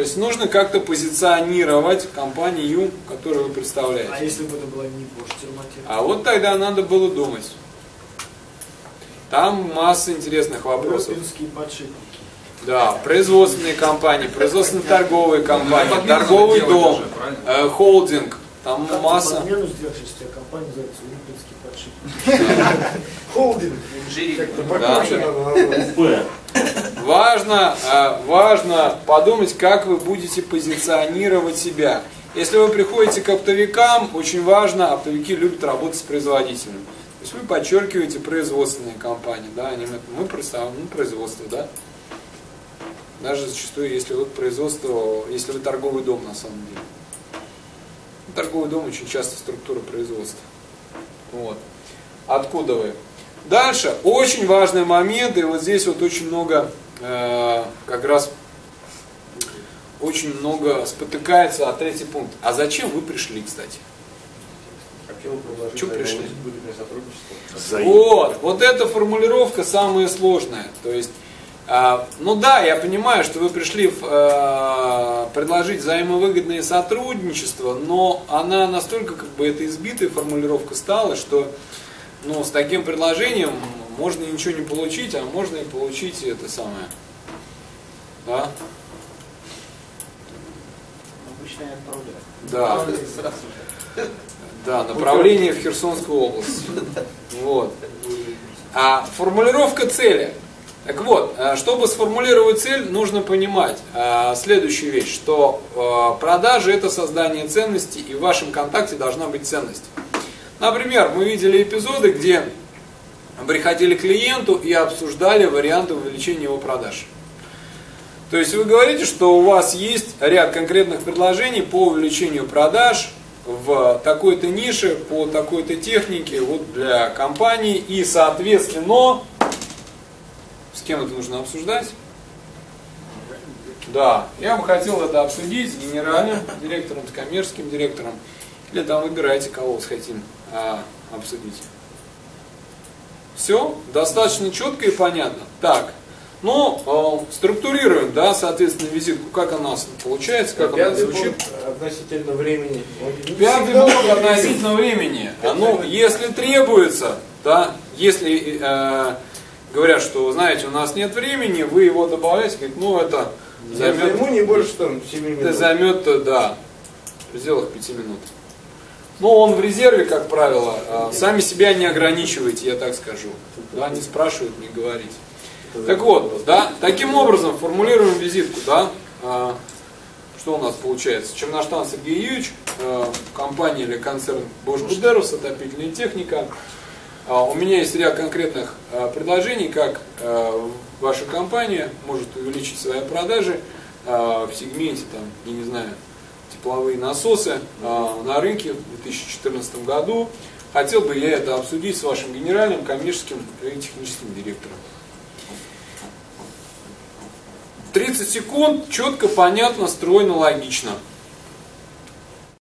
есть нужно как-то позиционировать компанию, которую вы представляете. А если бы это была не Bosch? А вот тогда надо было думать. Там масса интересных вопросов. Да, производственные компании, производственно-торговые компании, подмену торговый дом, уже, э, холдинг. Там Как масса. подмену сделать, если у тебя компания называется Олимпийский подшипник? Холдинг. Как-то покруче Да. надо назвать. Важно, э, важно подумать, как вы будете позиционировать себя. Если вы приходите к оптовикам, очень важно, оптовики любят работать с производителем. То есть вы подчеркиваете производственные компании, да, они, мы представляем ну, производство, да. Даже зачастую, если вы производство, если вы торговый дом на самом деле. Торговый дом очень часто структура производства. Вот. Откуда вы? Дальше, очень важный момент, и вот здесь вот очень много, как раз, очень много спотыкается, а третий пункт. А зачем вы пришли, кстати? Хотел предложить Чё пришли? Вот, вот эта формулировка самая сложная. То есть, а, ну да, я понимаю, что вы пришли в, а, предложить взаимовыгодное сотрудничество, но она настолько как бы это избитая формулировка стала, что ну, с таким предложением можно ничего не получить, а можно и получить это самое. Да? Обычно я отправляю. Да. Сразу же. Да, направление в Херсонскую область. Вот. А формулировка цели. Так вот, а, чтобы сформулировать цель, нужно понимать а, следующую вещь, что а, продажи это создание ценности, и в вашем контакте должна быть ценность. Например, мы видели эпизоды, где приходили к клиенту и обсуждали варианты увеличения его продаж. То есть вы говорите, что у вас есть ряд конкретных предложений по увеличению продаж в такой-то нише, по такой-то технике, вот для компании, и соответственно, с кем это нужно обсуждать? Да, я бы хотел это обсудить с генеральным директором, с коммерческим директором, или там выбирайте, кого вы хотим а, обсудить. Все, достаточно четко и понятно. Так, ну, э, структурируем, да, соответственно, визитку, как она получается, как она Пятый звучит. пункт относительно времени. Пятый очень относительно времени. А, Ну, если требуется, да, если э, говорят, что, знаете, у нас нет времени, вы его добавляете, говорит, ну, это займет, займу не больше там 7 минут. это займет, э, да, в пределах пяти минут. Ну, он в резерве, как правило, а сами себя не ограничивайте, я так скажу. Да, не спрашивают, не говорите. Так вот, да, таким образом формулируем визитку, да. А, Что у нас получается? Черноштан Сергей Юрьевич, э, компания или концерн Bosch Гудерус, отопительная техника. А, У меня есть ряд конкретных предложений, как ваша компания может увеличить свои продажи в сегменте, там, я не знаю, тепловые насосы э, на рынке в 2014 году. Хотел бы я это обсудить с вашим генеральным, коммерческим и техническим директором. 30 секунд, четко, понятно, стройно, логично.